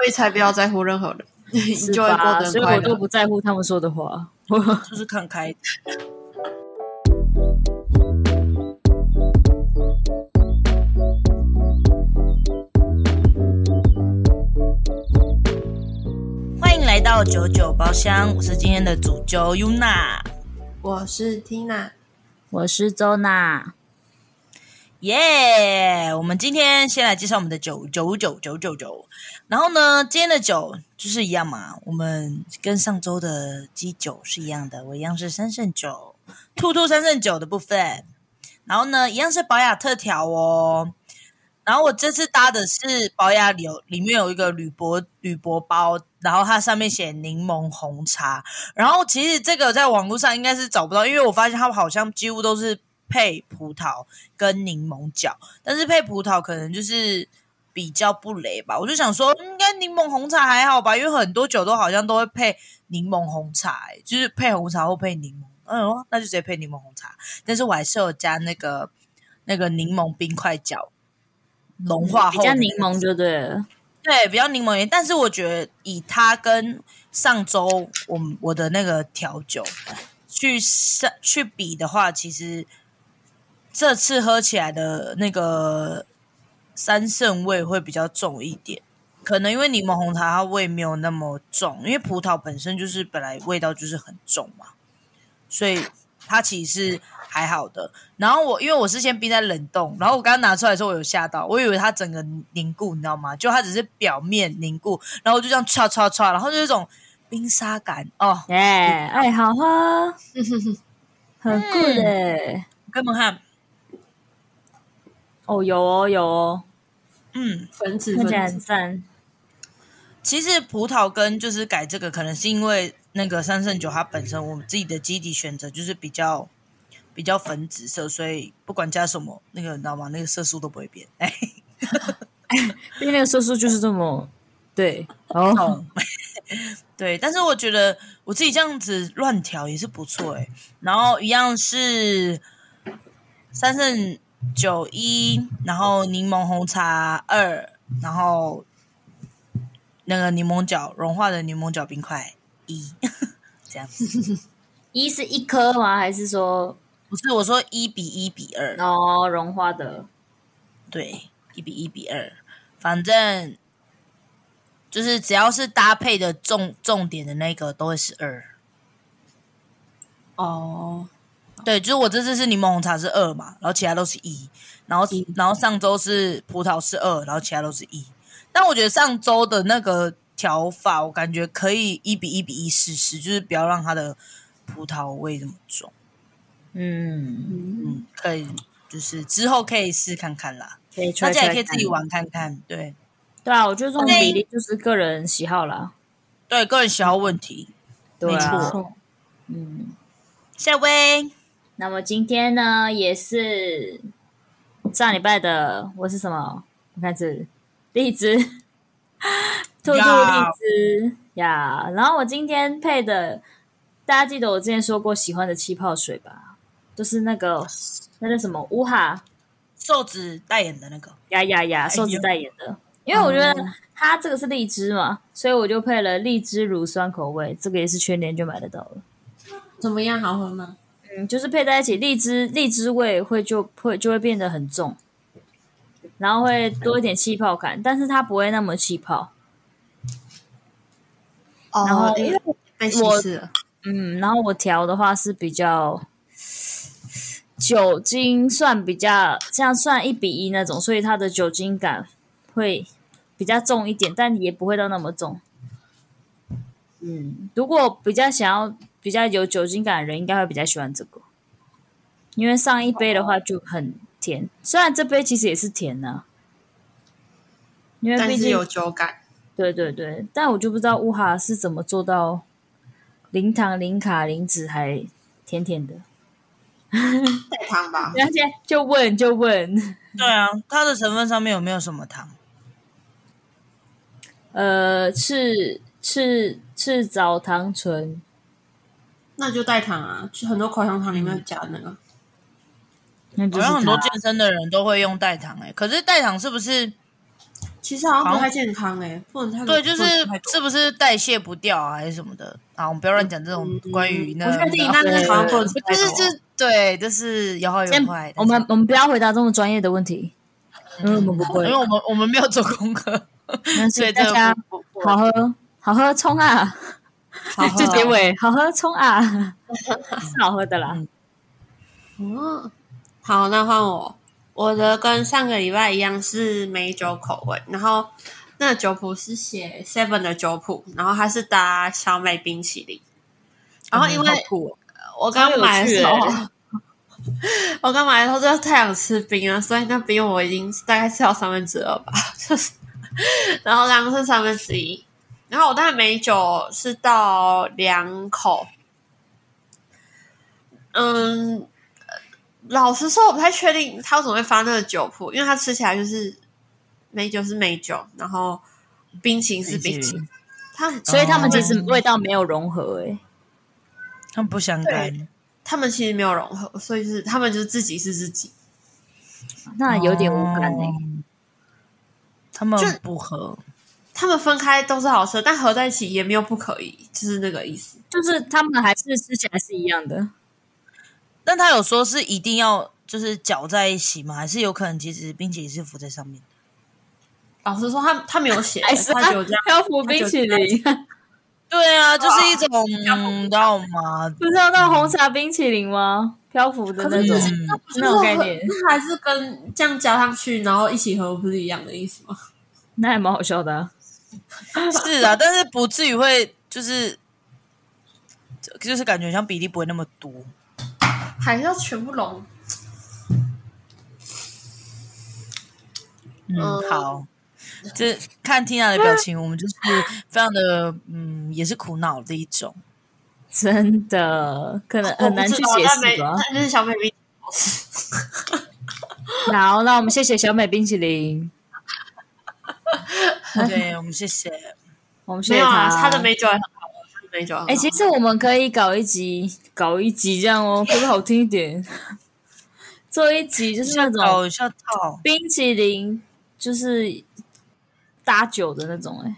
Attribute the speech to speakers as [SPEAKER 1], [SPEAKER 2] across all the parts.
[SPEAKER 1] 所以才不要在乎任何人，你就会过得。
[SPEAKER 2] 所以我都不在乎他们说的话，
[SPEAKER 3] 就是看开。欢迎来到九九包厢，我是今天的主揪 Yuna，
[SPEAKER 1] 我是 Tina，
[SPEAKER 2] 我是周娜。
[SPEAKER 3] 耶我们今天先来介绍我们的酒，九九九九九。然后呢，今天的酒就是一样嘛，我们跟上周的基酒是一样的，我一样是三圣酒，兔兔三圣酒的部分。然后呢，一样是宝雅特调哦。然后我这次搭的是宝雅里里面有一个铝箔铝箔包，然后它上面写柠檬红茶。然后其实这个在网络上应该是找不到，因为我发现它好像几乎都是。配葡萄跟柠檬角，但是配葡萄可能就是比较不雷吧。我就想说，应该柠檬红茶还好吧，因为很多酒都好像都会配柠檬红茶，欸，就是配红茶或配柠檬。嗯，那就直接配柠檬红茶。但是我还是有加那个那个柠檬冰块角融化后，
[SPEAKER 2] 加柠檬就对了。
[SPEAKER 3] 对，比较柠檬一点。但是我觉得以它跟上周我我的那个调酒去上去比的话，其实。这次喝起来的那个三圣味会比较重一点，可能因为柠檬红茶它味没有那么重，因为葡萄本身就是本来味道就是很重嘛，所以它其实是还好的。然后我因为我是先冰在冷冻，然后我刚刚拿出来的时候我有吓到，我以为它整个凝固，你知道吗？就它只是表面凝固，然后就这样唰唰唰，然后就一种冰沙感哦，
[SPEAKER 2] 耶，哎，好喝，很酷的，
[SPEAKER 3] 根本看。
[SPEAKER 2] 哦，有哦，有哦，
[SPEAKER 3] 嗯，
[SPEAKER 1] 粉紫，
[SPEAKER 2] 看起来很赞。
[SPEAKER 3] 其实葡萄根就是改这个，可能是因为那个三圣酒它本身，我们自己的基底选择就是比较比较粉紫色，所以不管加什么，那个你知道吗？那个色素都不会变。哎，
[SPEAKER 2] 因为那个色素就是这么对哦，
[SPEAKER 3] 对。但是我觉得我自己这样子乱调也是不错哎。然后一样是三圣。九一，然后柠檬红茶二，然后那个柠檬角融化的柠檬角冰块一，这样子。
[SPEAKER 2] 一是一颗吗？还是说
[SPEAKER 3] 不是？我说一比一比二
[SPEAKER 2] 哦，融化的。
[SPEAKER 3] 对，一比一比二，反正就是只要是搭配的重重点的那个都会是二。
[SPEAKER 1] 哦。
[SPEAKER 3] 对，就是我这次是柠檬红茶是二嘛，然后其他都是一，然后然后上周是葡萄是二，然后其他都是一。但我觉得上周的那个调法，我感觉可以一比一比一试试，就是不要让它的葡萄味这么重。
[SPEAKER 2] 嗯
[SPEAKER 3] 嗯，可以，就是之后可以试看看啦，
[SPEAKER 2] 可以
[SPEAKER 3] 大家也可以自己玩看看。对，
[SPEAKER 2] 对啊，我觉得这种比例就是个人喜好啦。
[SPEAKER 3] 对，个人喜好问题，
[SPEAKER 2] 对啊，
[SPEAKER 3] 没错。
[SPEAKER 2] 嗯，
[SPEAKER 3] 下位。
[SPEAKER 2] 那么今天呢，也是上礼拜的我是什么？我看是荔枝，兔兔荔枝呀。Yeah. Yeah. 然后我今天配的，大家记得我之前说过喜欢的气泡水吧？就是那个那叫什么乌哈
[SPEAKER 3] 瘦子代言的那个
[SPEAKER 2] 呀呀呀，瘦子代言的。因为我觉得它这个是荔枝嘛，所以我就配了荔枝乳酸口味。这个也是全年就买得到了。
[SPEAKER 1] 怎么样？好喝吗？
[SPEAKER 2] 嗯，就是配在一起，荔枝荔枝味会就会就会变得很重，然后会多一点气泡感，但是它不会那么气泡。
[SPEAKER 1] 哦，
[SPEAKER 2] 然后
[SPEAKER 1] 因为
[SPEAKER 2] 我嗯，然后我调的话是比较酒精算比较像算一比一那种，所以它的酒精感会比较重一点，但也不会到那么重。嗯，如果比较想要。比较有酒精感的人应该会比较喜欢这个，因为上一杯的话就很甜，虽然这杯其实也是甜的，啊，因为毕竟
[SPEAKER 1] 有酒感。
[SPEAKER 2] 对对对，但我就不知道乌哈是怎么做到零糖、零卡、零脂还甜甜的。
[SPEAKER 1] 带糖吧？
[SPEAKER 2] 而且就问就问，
[SPEAKER 3] 对啊，它的成分上面有没有什么糖？
[SPEAKER 2] 呃，赤赤赤藻糖醇。
[SPEAKER 1] 那就代糖啊，很多口香糖里面加的那个。
[SPEAKER 3] 好像很多健身的人都会用代糖哎、欸，可是代糖是不是？其
[SPEAKER 1] 其实好像不太健康哎、欸，不能太
[SPEAKER 3] 对，就是是不是代谢不掉啊，还是什么的？啊，我们不要乱讲这种关于那。
[SPEAKER 1] 不确定，那那好像不能吃太多。
[SPEAKER 3] 就是这，对，就是有好有坏。
[SPEAKER 2] 我们我们不要回答这么专业的问题。嗯，我们不会，
[SPEAKER 3] 因为我们我们没有做功课。
[SPEAKER 2] 所以大家好喝好喝冲啊！就结尾好喝冲啊，是好喝的啦。
[SPEAKER 1] 嗯，好，那换我。我的跟上个礼拜一样是美酒口味，然后那个酒谱是写 Seven 的酒谱，然后它是搭小美冰淇淋。然后因为我刚买的时候，我刚买的时候就太想吃冰了，所以那冰我已经大概吃到三分之二吧，就是，然后刚刚是三分之一。然后我那个美酒是倒两口，嗯。老实说，我不太确定他为什么会发那个酒谱，因为它吃起来就是美酒是美酒，然后冰淇淋是冰淇淋，他
[SPEAKER 2] 所以他们其实味道没有融合，诶，
[SPEAKER 3] 他们不相干，
[SPEAKER 1] 他们其实没有融合，所以是他们就是自己是自己，
[SPEAKER 2] 那有点无感诶、哦，
[SPEAKER 3] 他们不合，
[SPEAKER 1] 他们分开都是好吃，但合在一起也没有不可以，就是那个意思，
[SPEAKER 2] 就是他们还是吃起来是一样的。
[SPEAKER 3] 但他有说是一定要就是搅在一起吗？还是有可能其实冰淇淋是浮在上面？
[SPEAKER 1] 老实说他，他他没有写，
[SPEAKER 2] 是他就这样漂浮冰淇淋。
[SPEAKER 3] 对啊，就是一种，你知道吗？
[SPEAKER 2] 不知道那红茶冰淇淋吗？漂浮的那种，嗯、那种概念，
[SPEAKER 1] 那还是跟这样加上去，然后一起喝，不是一样的意思吗？
[SPEAKER 2] 那还蛮好笑的、啊。
[SPEAKER 3] 是啊，但是不至于会就是，就是感觉像比例不会那么多。
[SPEAKER 1] 还是要全部融。
[SPEAKER 3] 嗯，好。这看 Tina 的表情，我们就是非常的嗯，也是苦恼的一种。
[SPEAKER 2] 真的，可能很难去解释吧。
[SPEAKER 1] 那就是小美冰。
[SPEAKER 2] 好，那我们谢谢小美冰淇淋。
[SPEAKER 3] 对，我们谢谢。
[SPEAKER 2] 我们谢谢他。
[SPEAKER 1] 啊、他的美酒也很好，他的美酒。
[SPEAKER 2] 哎、欸，其实我们可以搞一集。搞一集这样哦，可不可好听一点？做一集就是那种冰淇淋，就是搭酒的那种哎、
[SPEAKER 3] 欸。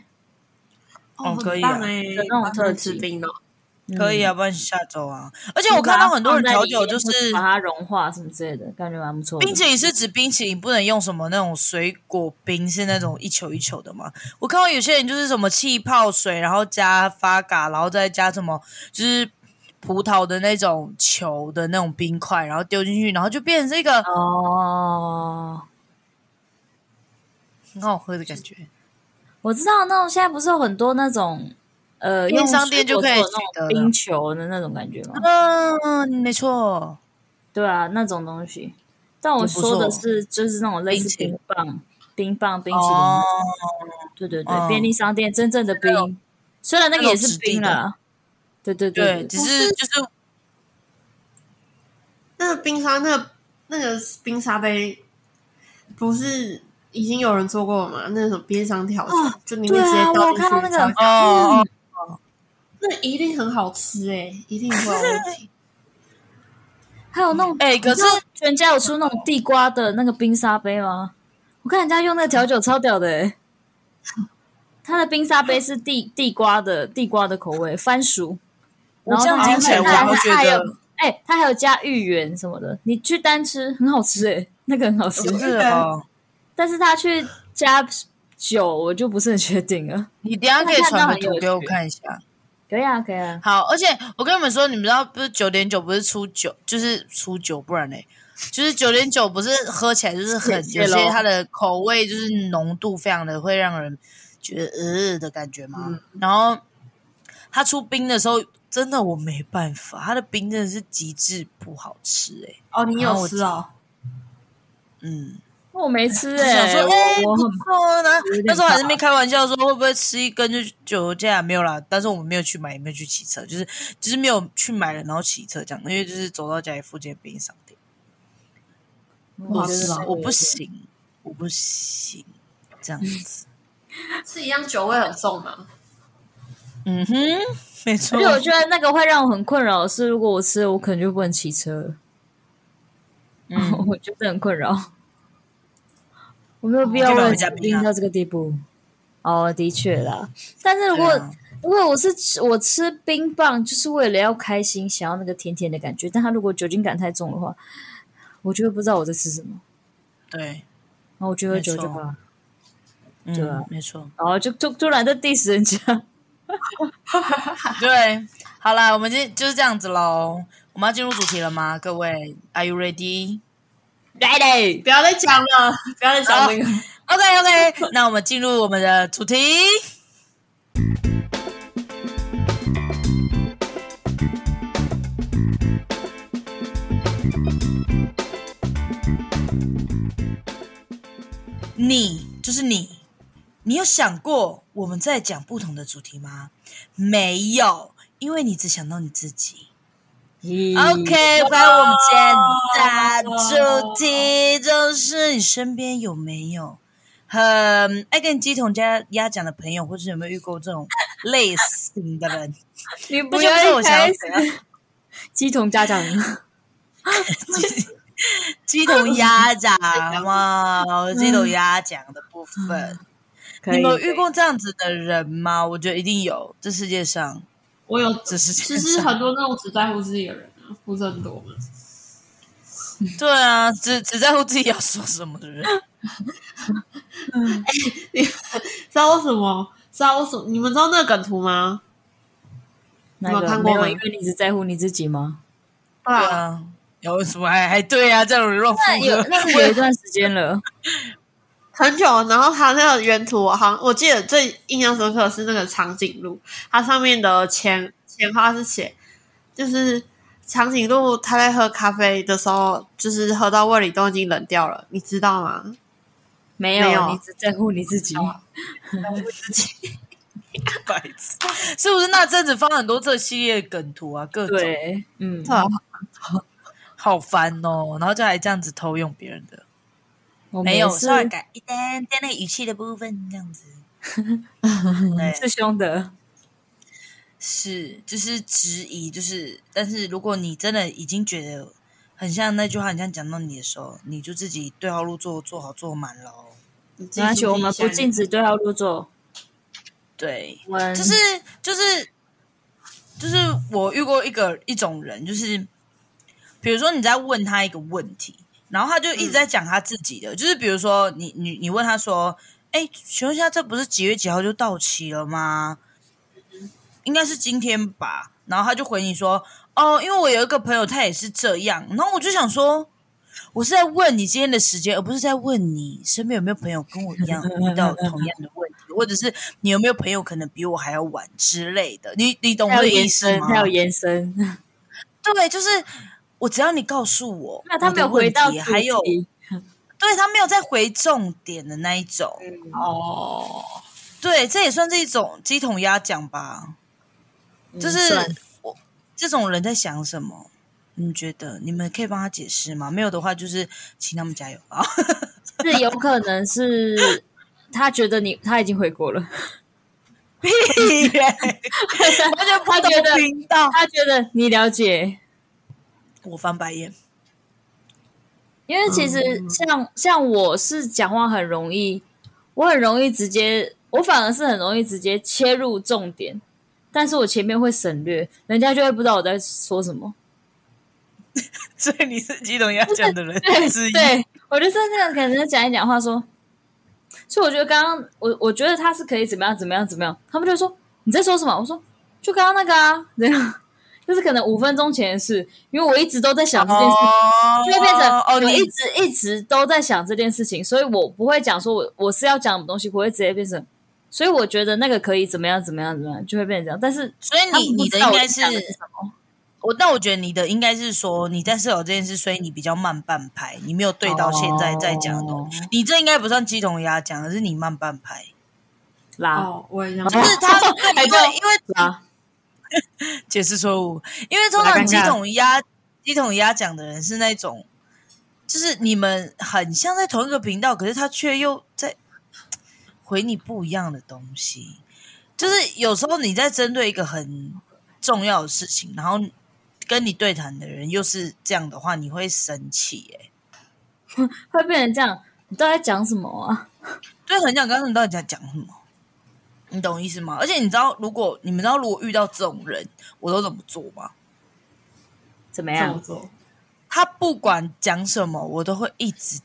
[SPEAKER 3] 哦，可以啊，
[SPEAKER 1] 那种特制冰的，
[SPEAKER 3] 可以啊，不然下周啊。而且我看到很多人调酒，就是
[SPEAKER 2] 把它融化什么之类的，感觉蛮不错。
[SPEAKER 3] 冰淇淋是指冰淇淋不能用什么那种水果冰，是那种一球一球的吗？我看到有些人就是什么气泡水，然后加发嘎，然后再加什么，就是。葡萄的那种球的那种冰块，然后丢进去，然后就变成这个
[SPEAKER 2] 哦，
[SPEAKER 3] 很好喝的感觉。
[SPEAKER 2] 我知道那种现在不是有很多那种呃，
[SPEAKER 3] 便利商店就可以
[SPEAKER 2] 那种冰球的那种感觉吗？
[SPEAKER 3] 嗯，没错，
[SPEAKER 2] 对啊，那种东西。但我说的是，就是那种类似冰棒、冰棒、冰淇淋。哦，对对对，便利商店真正的冰，虽然那个也是冰了。对对
[SPEAKER 3] 对，只是就是
[SPEAKER 1] 那个冰沙，那个那个冰沙杯，不是已经有人做过了吗？那种边上调整，就里面直接倒进去，那个哦，那一定很好吃哎，一定会有问题。
[SPEAKER 2] 还有那种哎，可是全家有出那种地瓜的那个冰沙杯吗？我看人家用那个调酒超屌的哎，他的冰沙杯是地地瓜的地瓜的口味，番薯。然后它还有，还有，哎，它还有加芋圆什么的。你去单吃很好吃哎，那个很好吃。
[SPEAKER 3] 是哦，
[SPEAKER 2] 但是他去加酒，我就不是很确定了。
[SPEAKER 3] 你等下可以传个图给我看一下。
[SPEAKER 2] 可以啊，可以啊。
[SPEAKER 3] 好，而且我跟你们说，你们知道不是九点九不是出酒，就是出酒，不然嘞，就是九点九不是喝起来就是很 有些它的口味就是浓度非常的会让人觉得呃的感觉嘛。然后它出冰的时候。真的我没办法，它的冰真的是极致不好吃哎、欸！
[SPEAKER 1] 哦，你有吃哦？
[SPEAKER 3] 嗯，
[SPEAKER 2] 我没吃哎、欸，
[SPEAKER 3] 想说哎，不错呢。那时候还是没开玩笑说会不会吃一根就酒驾没有啦，但是我们没有去买，也没有去骑车，就是就是没有去买了，然后骑车这样，因为就是走到家里附近的便利商店。我是我不行，我不行，这样子
[SPEAKER 1] 是一样酒味很重吗？
[SPEAKER 3] 嗯哼。没错，
[SPEAKER 2] 而且我觉得那个会让我很困扰的是，如果我吃了，我可能就不能骑车了。嗯，我觉得很困扰。我没有必要为了
[SPEAKER 3] 冰
[SPEAKER 2] 到这个地步。哦，的确啦。但是如果、啊、如果我是吃我吃冰棒，就是为了要开心，想要那个甜甜的感觉。但他如果酒精感太重的话，我就会不知道我在吃什么。
[SPEAKER 3] 对，
[SPEAKER 2] 然后我就喝酒就好了。对啊，
[SPEAKER 3] 没错。
[SPEAKER 2] 然后就突突然在 diss 人家。
[SPEAKER 3] 对，好啦，我们今天就是这样子喽。我们要进入主题了吗？各位，Are you ready？Ready！
[SPEAKER 1] 不要再讲了，不要再讲那个。
[SPEAKER 3] OK，OK，那我们进入我们的主题。你就是你。你有想过我们在讲不同的主题吗？没有，因为你只想到你自己。OK，回到我们今天的主题，就是你身边有没有很爱跟鸡同鸭鸭讲的朋友，或者有没有遇过这种类型的人？
[SPEAKER 2] 你不要我想 鸡同鸭讲，
[SPEAKER 3] 鸡同鸭讲嘛，鸡同鸭讲的部分。你们遇过这样子的人吗？我觉得一定有。这世界上，
[SPEAKER 1] 我有。这世界上其实很多那种只在乎自己的人啊，不是很多吗？
[SPEAKER 3] 对啊，只只在乎自己要说什么的人。
[SPEAKER 1] 哎，你知道为什么？知道为什么？你们知道那个梗图吗？
[SPEAKER 2] 没有看过吗？因为你只在乎你自己吗？
[SPEAKER 3] 对啊。有什么？还还对啊，这种乱附
[SPEAKER 2] 有那有一段时间了。
[SPEAKER 1] 很久，然后他那个原图，好像我记得最印象深刻的是那个长颈鹿，它上面的前前花是写，就是长颈鹿它在喝咖啡的时候，就是喝到胃里都已经冷掉了，你知道吗？
[SPEAKER 2] 没有，没有，你只在乎你自己，
[SPEAKER 3] 在乎自己，白痴，是不是那阵子放很多这系列梗图啊？各
[SPEAKER 2] 种，嗯，
[SPEAKER 3] 好，好烦哦，然后就还这样子偷用别人的。没有，稍微改一点点那个语气的部分，这样子，
[SPEAKER 2] 对是凶的，
[SPEAKER 3] 是就是质疑，就是，但是如果你真的已经觉得很像那句话，很像讲到你的时候，你就自己对号入座，做好做满喽。
[SPEAKER 2] 而且我们不禁止对号入座。
[SPEAKER 3] 对，就是就是就是我遇过一个一种人，就是比如说你在问他一个问题。然后他就一直在讲他自己的，嗯、就是比如说你你你问他说：“哎，请问一下，这不是几月几号就到期了吗？嗯、应该是今天吧？”然后他就回你说：“哦，因为我有一个朋友，他也是这样。”然后我就想说，我是在问你今天的时间，而不是在问你身边有没有朋友跟我一样遇到同样的问题，或者是你有没有朋友可能比我还要晚之类的。你你懂我的意思吗？
[SPEAKER 2] 还有延伸，
[SPEAKER 3] 对，就是。我只要你告诉我，
[SPEAKER 2] 那 他没有回到
[SPEAKER 3] 还有，对他没有再回重点的那一种
[SPEAKER 1] 哦，
[SPEAKER 3] 对，这也算是一种鸡同鸭讲吧。就是我这种人在想什么？你觉得你们可以帮他解释吗？没有的话，就是请他们加油啊。
[SPEAKER 2] 是有可能是 他觉得你他已经回国了，
[SPEAKER 3] 屁耶！他就他觉得
[SPEAKER 2] 他觉得你了解。
[SPEAKER 3] 我翻白眼，
[SPEAKER 2] 因为其实像、嗯、像我是讲话很容易，我很容易直接，我反而是很容易直接切入重点，但是我前面会省略，人家就会不知道我在说什么。
[SPEAKER 3] 所以你是激动要讲的人之一，
[SPEAKER 2] 对，我就是那个可能讲一讲话说，所以我觉得刚刚我我觉得他是可以怎么样怎么样怎么样，他们就说你在说什么？我说就刚刚那个啊，这样。就是可能五分钟前的事，因为我一直都在想这件事情，哦、就会变成你一直、哦、一直都在想这件事情，所以我不会讲说我我是要讲什么东西，不会直接变成，所以我觉得那个可以怎么样怎么样怎么样，就会变成这样。但是，
[SPEAKER 3] 所以你你的应该是，是我，但我觉得你的应该是说你在思考这件事，所以你比较慢半拍，你没有对到现在在讲的东西。哦、你这应该不算鸡同鸭讲，而是你慢半拍。
[SPEAKER 2] 拉，
[SPEAKER 1] 哦、我也
[SPEAKER 3] 就是他，对，因为因为
[SPEAKER 2] 啦。
[SPEAKER 3] 解释错误，因为通常鸡桶鸭鸡桶鸭讲的人是那种，就是你们很像在同一个频道，可是他却又在回你不一样的东西。就是有时候你在针对一个很重要的事情，然后跟你对谈的人又是这样的话，你会生气，哎，
[SPEAKER 2] 会变成这样。你到底在讲什么啊？
[SPEAKER 3] 对，很想告诉你到底在讲什么，你懂意思吗？而且你知道，如果你们知道，如果遇到这种人，我都怎么做吗？
[SPEAKER 2] 怎
[SPEAKER 1] 么样？做？
[SPEAKER 3] 他不管讲什么，我都会一直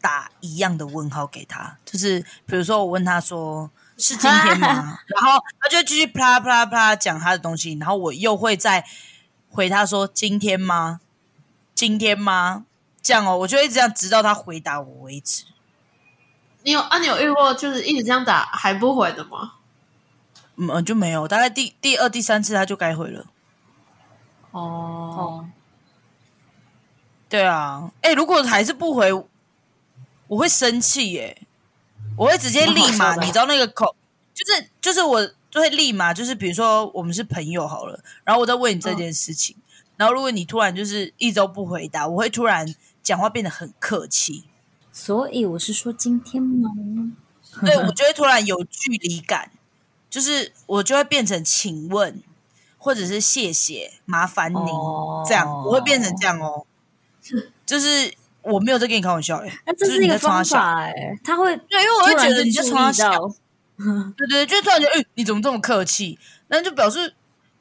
[SPEAKER 3] 打一样的问号给他。就是比如说，我问他说。是今天吗？然后他就继续啪啦啪啦啪啦讲他的东西，然后我又会再回他说今天吗？今天吗？这样哦，我就一直这样，直到他回答我为止。
[SPEAKER 1] 你有啊？你有遇过就是一直这样打还不回的吗？
[SPEAKER 3] 嗯，就没有。大概第第二、第三次他就该回了。
[SPEAKER 1] 哦哦，
[SPEAKER 3] 对啊。哎，如果还是不回，我会生气耶。我会直接立马，你知道那个口，就是就是我就会立马，就是比如说我们是朋友好了，然后我再问你这件事情，哦、然后如果你突然就是一周不回答，我会突然讲话变得很客气。
[SPEAKER 2] 所以我是说今天吗？
[SPEAKER 3] 对，我就会突然有距离感，就是我就会变成请问，或者是谢谢，麻烦您、哦、这样，我会变成这样哦，就是。我没有在跟你开玩笑哎、欸，
[SPEAKER 2] 那这是一个方法哎、欸，他会
[SPEAKER 3] 对，因为我会觉得你在嘲笑，对对，就突然觉得，哎、欸，你怎么这么客气？那就表示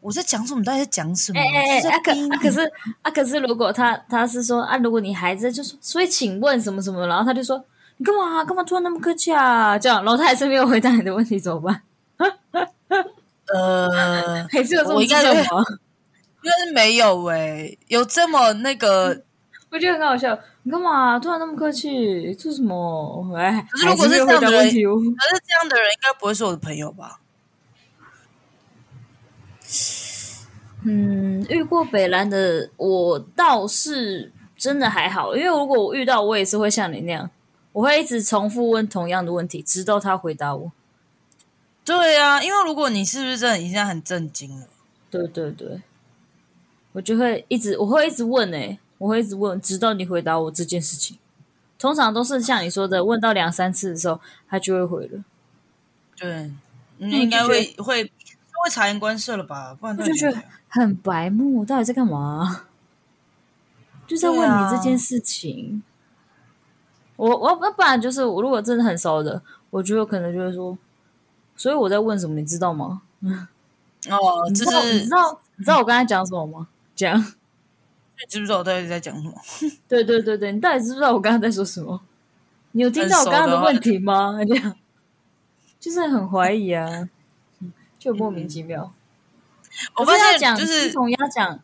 [SPEAKER 3] 我在讲什么，到底在讲什么？哎哎哎，啊可啊可是
[SPEAKER 2] 啊可是，如果他他是说啊，如果你孩子就说，所以请问什么什么，然后他就说你干嘛干嘛突然那么客气啊？这样，然后他还是没有回答你的问题，怎么办？
[SPEAKER 3] 呃，
[SPEAKER 2] 还是有这么
[SPEAKER 3] 应该是应该是没有哎、欸，有这么那个。嗯
[SPEAKER 2] 我觉得很好笑，你干嘛突然那么客气？做什么？哎，
[SPEAKER 3] 可是如果是这样的人，可是这样的人应该不会是我的朋友吧？
[SPEAKER 2] 嗯，遇过北兰的我倒是真的还好，因为如果我遇到，我也是会像你那样，我会一直重复问同样的问题，直到他回答我。
[SPEAKER 3] 对啊，因为如果你是不是真的已经很震惊了？
[SPEAKER 2] 对对对，我就会一直，我会一直问哎、欸。我会一直问，直到你回答我这件事情。通常都是像你说的，问到两三次的时候，他就会回了。
[SPEAKER 3] 对，你应该会会会察言观色了吧？不然他就觉得
[SPEAKER 2] 很白目，到底在干嘛？就在问你这件事情。啊、我我那不然就是，我如果真的很熟的，我觉得可能就会说，所以我在问什么，你知道吗？
[SPEAKER 3] 哦，
[SPEAKER 2] 你知道、就是、你知道你知道我刚才讲什么吗？讲。
[SPEAKER 3] 你知不知道我到底在讲什么？
[SPEAKER 2] 对对对对，你到底知不知道我刚刚在说什么？你有听到我刚刚的问题吗？这样就是很怀疑啊，就莫名其妙。嗯、我发现讲就是从要讲，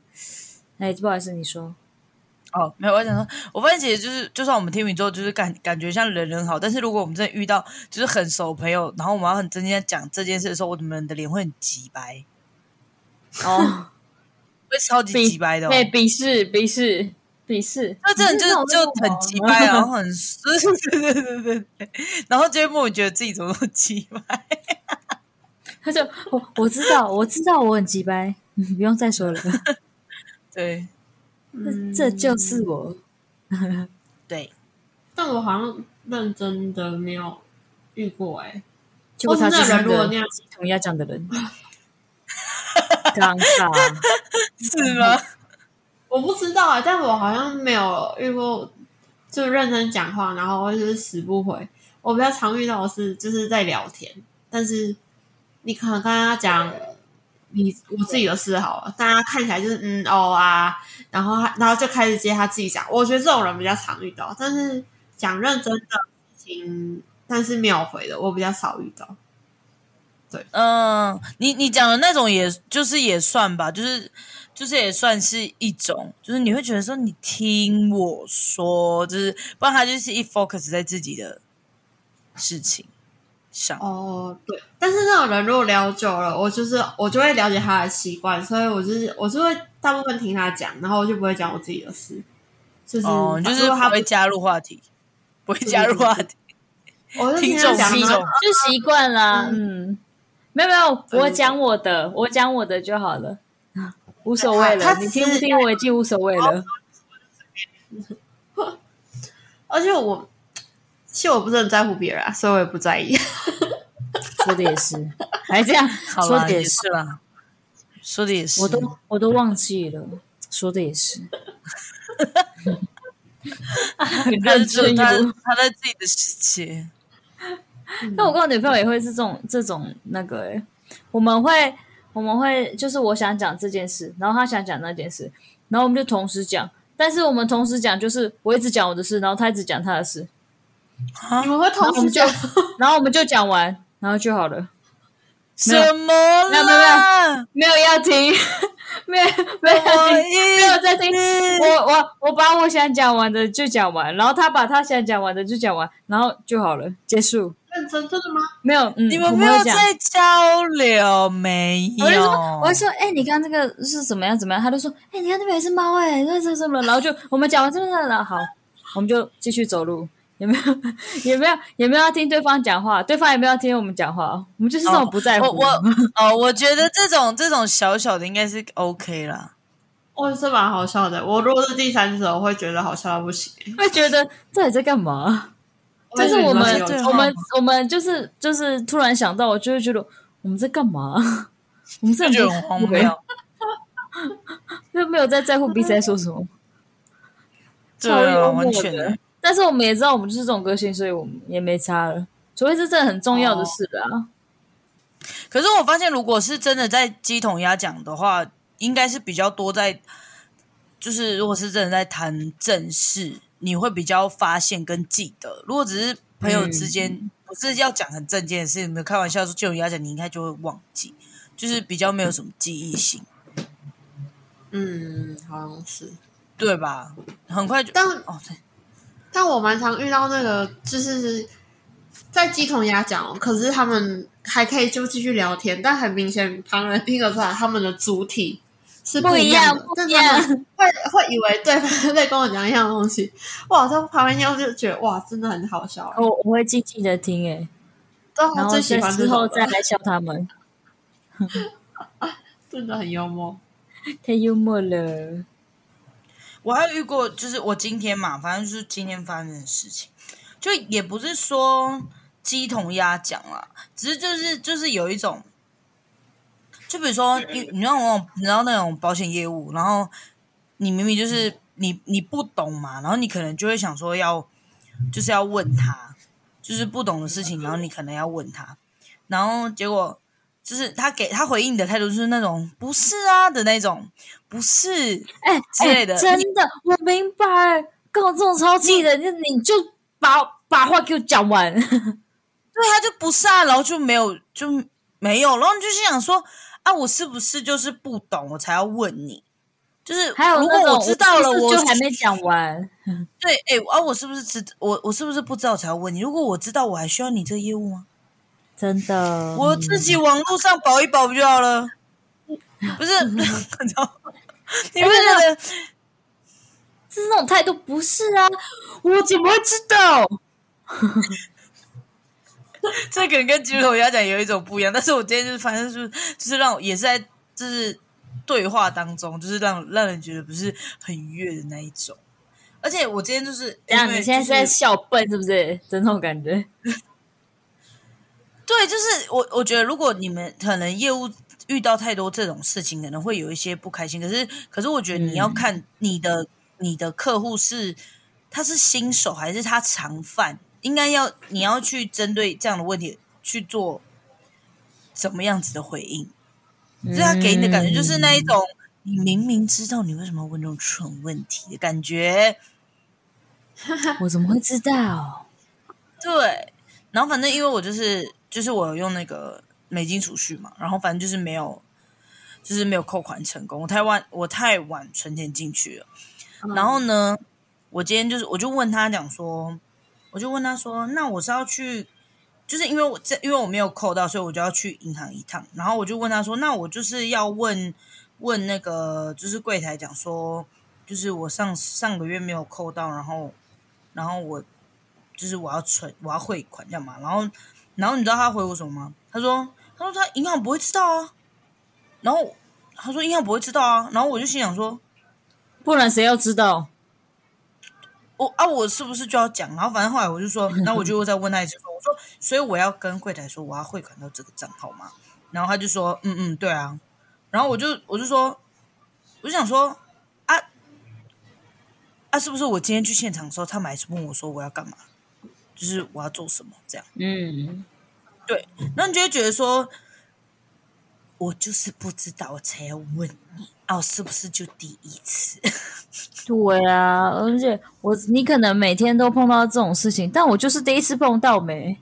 [SPEAKER 2] 哎，不好意思，你说。
[SPEAKER 3] 哦，没有，我想说，我发现其实就是，就算我们天秤座，就是感感觉像人人好，但是如果我们真的遇到就是很熟朋友，然后我们要很真心的讲这件事的时候，我们的脸会很急白。
[SPEAKER 2] 哦。
[SPEAKER 3] 会超级急白的，
[SPEAKER 2] 对，鄙视，鄙视，鄙视，
[SPEAKER 3] 那这人就是就很急白，然后很，对对对对对，然后就会莫名觉得自己怎么那么机掰，
[SPEAKER 2] 他就我我知道，我知道我很急掰，你不用再说了，
[SPEAKER 3] 对，
[SPEAKER 2] 嗯，这就是我，
[SPEAKER 3] 对，
[SPEAKER 1] 但我好像认真的没有遇过，哎，
[SPEAKER 2] 就他是那个同样讲的人。尴尬
[SPEAKER 3] 是吗？
[SPEAKER 1] 我不知道啊，但我好像没有遇过，就认真讲话，然后就是死不回。我比较常遇到的是，就是在聊天，但是你可能跟他讲你我自己的事好了，大家看起来就是嗯哦啊，然后他然后就开始接他自己讲。我觉得这种人比较常遇到，但是讲认真的事情，但是没有回的，我比较少遇到。对，嗯，
[SPEAKER 3] 你你讲的那种，也就是也算吧，就是就是也算是一种，就是你会觉得说，你听我说，就是不然他就是一 focus 在自己的事情上。
[SPEAKER 1] 哦，对，但是那种人如果聊久了，我就是我就会了解他的习惯，所以我就是我就会大部分听他讲，然后我就不会讲我自己的事，就是、
[SPEAKER 3] 哦、就是他不会加入话题，不会加入话题，
[SPEAKER 1] 我就听他讲，
[SPEAKER 2] 就习惯了，嗯。嗯没有没有，我讲我的，我讲我的就好了，无所谓了。你听不听我已经无所谓了。
[SPEAKER 1] 而且我其实我不是很在乎别人啊，所以我也不在意。
[SPEAKER 2] 说的也是，还这样，说的也是
[SPEAKER 3] 啦，说的也是，
[SPEAKER 2] 我都我都忘记了，说的也是。很认真
[SPEAKER 3] 他
[SPEAKER 2] 有
[SPEAKER 3] 他在自己的世界。
[SPEAKER 2] 那我跟我女朋友也会是这种这种那个诶，我们会我们会就是我想讲这件事，然后他想讲那件事，然后我们就同时讲。但是我们同时讲，就是我一直讲我的事，然后他一直讲他的事。
[SPEAKER 1] 你们会同时讲，
[SPEAKER 2] 然后我们就讲完，然后就好了。
[SPEAKER 3] 什么啦？
[SPEAKER 2] 没有没有没有要听，没有没有没有在听。我我我把我想讲完的就讲完，然后他把他想讲完的就讲完，然后就好了，结束。
[SPEAKER 1] 认真真的吗？
[SPEAKER 2] 没有，嗯，
[SPEAKER 3] 你们没有在交流，没有。
[SPEAKER 2] 我就说，我就说，哎、欸，你刚刚这个是怎么样怎么样？他就说，哎、欸，你看那边也是猫，哎，那是什么？然后就我们讲完这个了，好，我们就继续走路。有没有？有没有？有没有要听对方讲话？对方有没有要听我们讲话？我们就是这种不在乎。
[SPEAKER 3] 哦、我我哦，我觉得这种这种小小的应该是 OK 啦。
[SPEAKER 1] 我是蛮好笑的。我如果是第三者，我会觉得好笑到不行。
[SPEAKER 2] 会觉得这里在干嘛？就是我们我们我们就是就是突然想到，我就会觉得我们在干嘛？我们这觉得很荒谬，就没有在在乎彼此在说什么。超幽默的。但是我们也知道，我们就是这种个性，所以我们也没差了。除非是真的很重要的事啊。哦、
[SPEAKER 3] 可是我发现，如果是真的在鸡同鸭讲的话，应该是比较多在，就是如果是真的在谈正事，你会比较发现跟记得。如果只是朋友之间，不是要讲很正经的事，没有开玩笑说鸡同鸭讲，你应该就会忘记，就是比较没有什么记忆性。
[SPEAKER 1] 嗯，好像是，
[SPEAKER 3] 对吧？很快就，
[SPEAKER 1] 但
[SPEAKER 3] 哦对。
[SPEAKER 1] 但我蛮常遇到那个，就是在鸡同鸭讲，可是他们还可以就继续聊天，但很明显旁人听得出来他们的主体是不一样的，
[SPEAKER 2] 不
[SPEAKER 1] 会会以为对方在跟我讲一样东西。哇，在旁边听就觉得哇，真的很好笑。
[SPEAKER 2] 我我会静静的听，哎，然后之后再来笑他们，
[SPEAKER 1] 真的很幽默，
[SPEAKER 2] 太幽默了。
[SPEAKER 3] 我还有遇过，就是我今天嘛，反正就是今天发生的事情，就也不是说鸡同鸭讲啦，只是就是就是有一种，就比如说你你让我你知道那种保险业务，然后你明明就是你你不懂嘛，然后你可能就会想说要就是要问他，就是不懂的事情，然后你可能要问他，然后结果。就是他给他回应的态度，就是那种不是啊的那种，不是哎之类的。
[SPEAKER 2] 真的，我明白，跟我这种超气的，就你就把把话给我讲完。对，
[SPEAKER 3] 他就不是啊，然后就没有就没有，然后你就是想说啊，我是不是就是不懂，我才要问你？就是
[SPEAKER 2] 还有，
[SPEAKER 3] 如果我知道了，我
[SPEAKER 2] 就还没讲完。
[SPEAKER 3] 对，哎啊，我是不是知我我是不是不知道才要问你？如果我知道，我还需要你这个业务吗？
[SPEAKER 2] 真的，
[SPEAKER 3] 我自己网络上保一保不就好了？不是，你们觉得
[SPEAKER 2] 是这种态度？不是啊，我怎么会知道？
[SPEAKER 3] 这可能跟鸡同鸭讲有一种不一样，但是我今天就是反正就是就是让我也是在就是对话当中，就是让让人觉得不是很愉悦的那一种。而且我今天就是，
[SPEAKER 2] 这样，你现在是在笑笨是不是？这种感觉。
[SPEAKER 3] 对，就是我，我觉得如果你们可能业务遇到太多这种事情，可能会有一些不开心。可是，可是我觉得你要看你的、嗯、你的客户是他是新手还是他常犯，应该要你要去针对这样的问题去做怎么样子的回应。所以他给你的感觉就是那一种，你明明知道你为什么要问这种蠢问题的感觉。
[SPEAKER 2] 我怎么会知道？
[SPEAKER 3] 对，然后反正因为我就是。就是我有用那个美金储蓄嘛，然后反正就是没有，就是没有扣款成功。我太晚，我太晚存钱进去了。嗯、然后呢，我今天就是，我就问他讲说，我就问他说，那我是要去，就是因为我这，因为我没有扣到，所以我就要去银行一趟。然后我就问他说，那我就是要问问那个，就是柜台讲说，就是我上上个月没有扣到，然后然后我就是我要存，我要汇款这样嘛，然后。然后你知道他回我什么吗？他说：“他说他银行不会知道啊。”然后他说：“银行不会知道啊。”然后我就心想说：“
[SPEAKER 2] 不然谁要知道？
[SPEAKER 3] 我啊，我是不是就要讲？”然后反正后来我就说：“那我就再问他一次，说 我说，所以我要跟柜台说我要汇款到这个账号吗？”然后他就说：“嗯嗯，对啊。”然后我就我就说，我就想说啊，啊，是不是我今天去现场的时候，他们还是问我说我要干嘛，就是我要做什么这样？
[SPEAKER 2] 嗯，
[SPEAKER 3] 对，那你就会觉得说，我就是不知道，我才要问你哦，是不是就第一次？
[SPEAKER 2] 对啊，而且我你可能每天都碰到这种事情，但我就是第一次碰到没。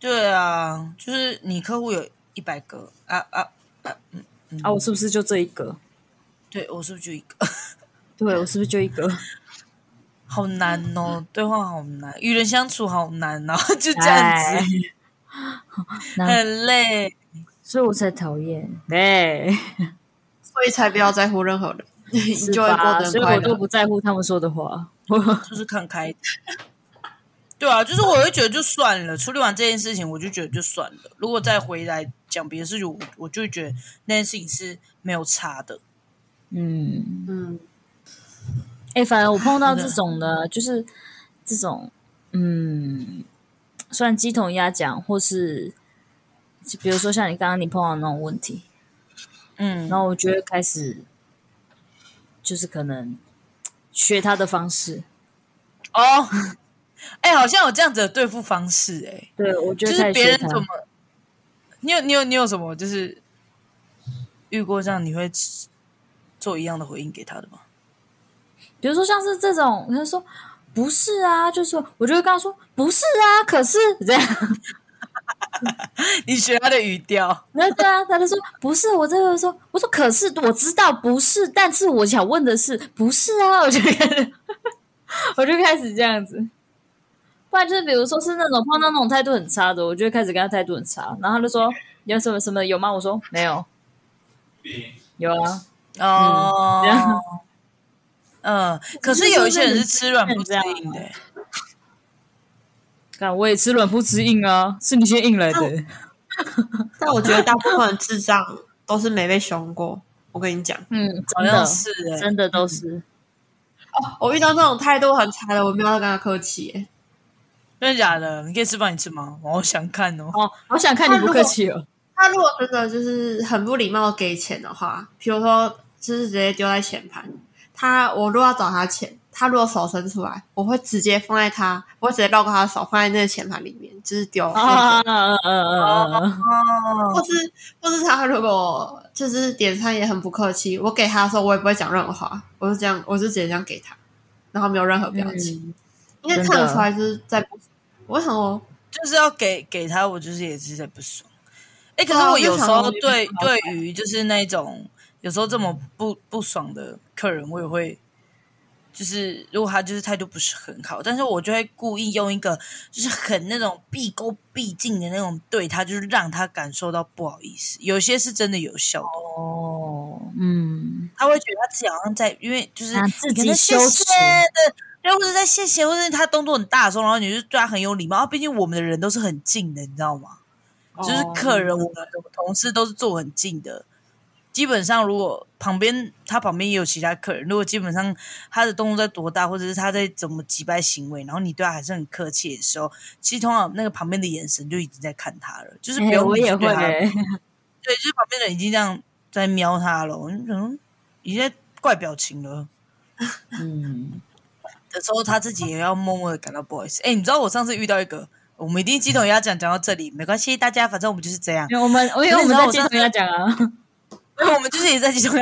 [SPEAKER 3] 对啊，就是你客户有一百个啊啊啊，嗯嗯
[SPEAKER 2] 啊，我是不是就这一个？
[SPEAKER 3] 对，我是不是就一个？
[SPEAKER 2] 对，我是不是就一个？
[SPEAKER 3] 好难哦，对话好难，与人相处好难哦，就这样子，很累，
[SPEAKER 2] 所以我才讨厌对，
[SPEAKER 1] 所以才不要在乎任何人。
[SPEAKER 2] 所以我都不在乎他们说的话，
[SPEAKER 3] 就是看开。对啊，就是我会觉得就算了，处理完这件事情，我就觉得就算了。如果再回来讲别的事情，我我就会觉得那件事情是没有差的。
[SPEAKER 2] 嗯嗯。哎、欸，反正我碰到这种的，就是这种，嗯，算鸡同鸭讲，或是比如说像你刚刚你碰到那种问题，嗯，然后我觉得开始。就是可能学他的方式
[SPEAKER 3] 哦，哎、欸，好像有这样子的对付方式、欸，哎，
[SPEAKER 2] 对，我觉得
[SPEAKER 3] 就是别人怎么，你有你有你有什么就是遇过这样你会做一样的回应给他的吗？
[SPEAKER 2] 比如说像是这种，他说不是啊，就是说我就会跟他说不是啊，可是这样。
[SPEAKER 3] 你学他的语调，
[SPEAKER 2] 那对啊，他就说不是，我这个说，我说可是我知道不是，但是我想问的是不是啊？我就开始，我就开始这样子，不然就是比如说是那种碰到那种态度很差的，我就会开始跟他态度很差，然后他就说有什么什么有吗？我说没有，有啊，
[SPEAKER 3] 哦，嗯，这样，嗯，可是有一些人是吃软不吃硬的。
[SPEAKER 2] 看，我也吃软不吃硬啊，是你先硬来的。
[SPEAKER 1] 但我觉得大部分智障都是没被凶过。我跟你讲，
[SPEAKER 2] 嗯，
[SPEAKER 3] 好像是，
[SPEAKER 2] 真的都是。
[SPEAKER 1] 哦，我遇到这种态度很差的，我没有跟他客气。
[SPEAKER 3] 真的假的？你可以吃饭，你吃吗？我好想看哦。
[SPEAKER 2] 哦，我想看你不客气哦。
[SPEAKER 1] 他如果真的就是很不礼貌给钱的话，比如说就是直接丢在前盘，他我如果要找他钱。他如果手伸出来，我会直接放在他，我会直接绕过他的手，放在那个钱盘里面，就是丢。啊啊啊或是或是他如果就是点餐也很不客气，我给他的时候我也不会讲任何话，我是这样，我是直接这样给他，然后没有任何表情，应该看得出来就是在不爽。为什么？
[SPEAKER 3] 就是要给给他，我就是也是在不爽。哎，可是我有时候对对于就是那种有时候这么不不爽的客人，我也会。就是如果他就是态度不是很好，但是我就会故意用一个就是很那种毕恭毕敬的那种对他，就是让他感受到不好意思。有些是真的有效的
[SPEAKER 2] 哦，嗯，
[SPEAKER 3] 他会觉得他自己好像在，因为就是
[SPEAKER 2] 自己羞耻
[SPEAKER 3] 的，对，或者在谢谢，或者他动作很大的时候，然后你就对他很有礼貌。毕竟我们的人都是很近的，你知道吗？就是客人，我们的同事都是坐很近的。基本上，如果旁边他旁边也有其他客人，如果基本上他的动作在多大，或者是他在怎么击败行为，然后你对他还是很客气的时候，其实通常那个旁边的眼神就已经在看他了，就是不用对他，对，就是旁边的人已经这样在瞄他了，嗯，已经在怪表情了，嗯，的时候他自己也要默默的感到不好意思。哎，你知道我上次遇到一个，我们一定鸡同鸭讲讲到这里没关系，大家反正我们就是这样，
[SPEAKER 2] 我们因为我们在鸡同鸭讲啊。
[SPEAKER 3] 我们就是也在集中，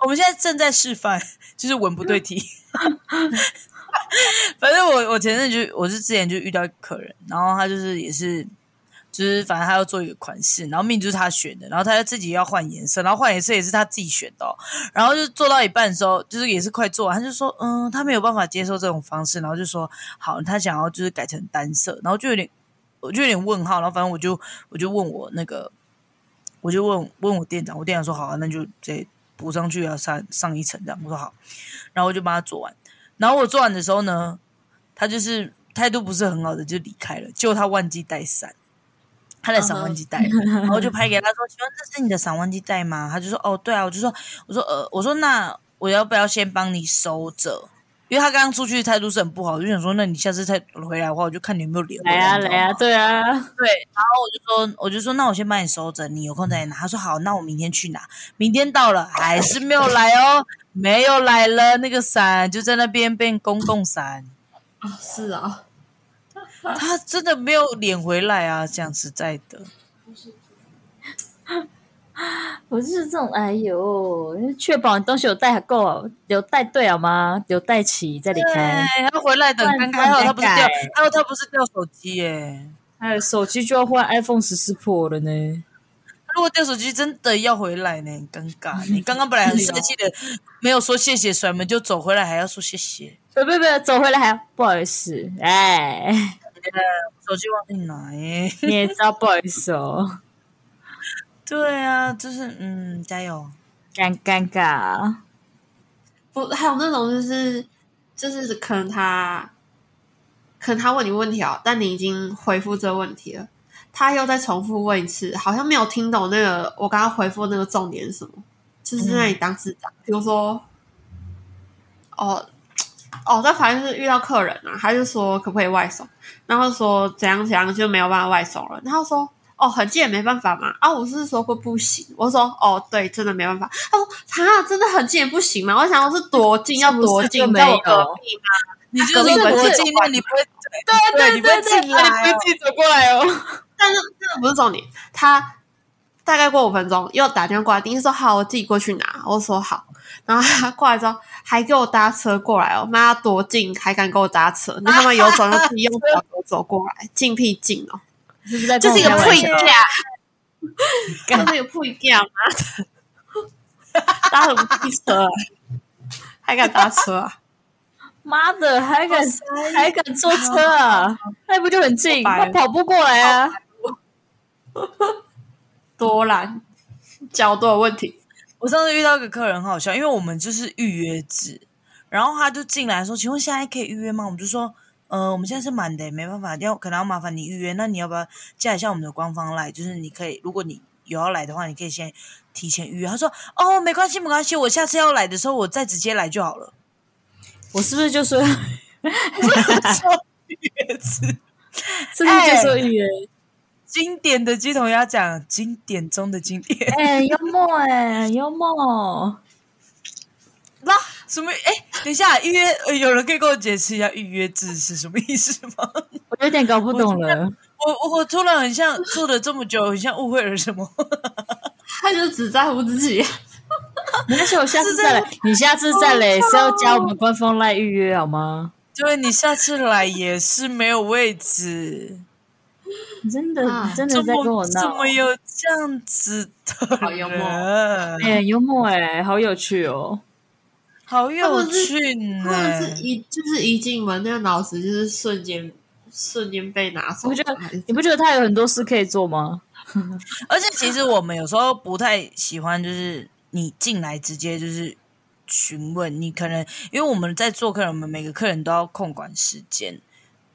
[SPEAKER 3] 我们现在正在示范，就是文不对题。反正我我前阵就我是之前就遇到一个客人，然后他就是也是就是反正他要做一个款式，然后命就是他选的，然后他自己要换颜色，然后换颜色也是他自己选的哦。然后就做到一半的时候，就是也是快做完，他就说嗯，他没有办法接受这种方式，然后就说好，他想要就是改成单色，然后就有点我就有点问号，然后反正我就我就问我那个。我就问问我店长，我店长说好啊，那就再补上去啊上上一层这样。我说好，然后我就帮他做完。然后我做完的时候呢，他就是态度不是很好的就离开了，结果他忘记带伞，他的伞忘记带了。然后我就拍给他说：“ 请问这是你的伞忘记带吗？”他就说：“哦，对啊。”我就说：“我说呃，我说那我要不要先帮你收着？因为他刚刚出去态度是很不好，我就想说，那你下次再回来的话，我就看你有没有脸。
[SPEAKER 2] 来啊来啊，对啊，
[SPEAKER 3] 对。然后我就说，我就说，那我先帮你收着，你有空再拿。他说好，那我明天去拿。明天到了还是没有来哦，没有来了，那个伞就在那边变公共伞。啊、
[SPEAKER 1] 哦，是啊，
[SPEAKER 3] 他真的没有脸回来啊，讲实在的。
[SPEAKER 2] 我就是这种，哎呦，确保你东西有带够，有带对好吗？有带齐再离开。
[SPEAKER 3] 他回来等刚刚好，他不是掉，还有他不是掉手机耶，
[SPEAKER 2] 还有手机就要换 iPhone 十四 Pro 了呢。
[SPEAKER 3] 如果掉手机真的要回来呢，很尴尬。你刚刚本来很生气的，没有说谢谢，甩门就走回来，还要说谢谢。
[SPEAKER 2] 不不不，走回来还要不好意思，哎，
[SPEAKER 3] 手机忘记拿耶，
[SPEAKER 2] 你也知道不好意思哦。
[SPEAKER 3] 对啊，就是嗯，加油，
[SPEAKER 2] 尴尴尬。
[SPEAKER 1] 不，还有那种就是就是可能他可能他问你问题哦，但你已经回复这个问题了，他又再重复问一次，好像没有听懂那个我刚刚回复那个重点是什么，就是在那里当智障。嗯、比如说，哦哦，但反正是遇到客人啊，他就说可不可以外送，然后说怎样怎样就没有办法外送了，然后说。哦，很近也没办法嘛。啊，我是说过不行。我说哦，对，真的没办法。他说啊，真的很近也不行嘛。我想说是多近要多近，在我隔壁吗？
[SPEAKER 3] 你就是多近，那你不会
[SPEAKER 2] 对对对，你不会进来，
[SPEAKER 3] 你不会自己走过来哦。
[SPEAKER 1] 但是这个不是重点。他大概过五分钟又打电话过来，第一次说好，我自己过去拿。我说好，然后他过来之后还给我搭车过来哦。妈，多近还敢给我搭车？你他妈有种就自己用脚走走过来，近屁近哦。
[SPEAKER 2] 是是
[SPEAKER 1] 这是一个配价，这是一个配价，妈的，搭什么汽车？还敢搭车啊？
[SPEAKER 2] 妈的，还敢还敢坐车啊？那不就很近？他跑不过来啊！
[SPEAKER 1] 多懒，脚都有问题。
[SPEAKER 3] 我上次遇到一个客人很好笑，因为我们就是预约制，然后他就进来说：“请问现在可以预约吗？”我们就说。呃，我们现在是满的，没办法，要可能要麻烦你预约。那你要不要加一下我们的官方 LINE？就是你可以，如果你有要来的话，你可以先提前预约。他说：“哦，没关系，没关系，我下次要来的时候，我再直接来就好了。”
[SPEAKER 2] 我是不是就说
[SPEAKER 3] 预约制？
[SPEAKER 2] 是不是就说预约？
[SPEAKER 3] 经典的鸡同鸭讲，经典中的经典。
[SPEAKER 2] 哎，幽默哎，幽默。
[SPEAKER 3] 那什么？哎，等一下，预约，有人可以跟我解释一下预约制是什么意思吗？
[SPEAKER 2] 我有点搞不懂了。
[SPEAKER 3] 我我我突然很像做了这么久，很像误会了什么？
[SPEAKER 1] 他就只在乎自己。
[SPEAKER 2] 没关系，我下次再来。你下次再来是要加我们官方来预约好吗？
[SPEAKER 3] 对，你下次来也是没有位置。
[SPEAKER 2] 真的，真的在跟我闹？
[SPEAKER 3] 怎么有这样子的？
[SPEAKER 1] 好幽默，
[SPEAKER 2] 哎，幽默哎，好有趣哦。
[SPEAKER 3] 好有趣呢！
[SPEAKER 1] 或者是一就是一进门，那个脑子就是瞬间瞬间被拿走。
[SPEAKER 2] 你不觉得？你不觉得他有很多事可以做吗？
[SPEAKER 3] 而且其实我们有时候不太喜欢，就是你进来直接就是询问你，可能因为我们在做客人，我们每个客人都要控管时间，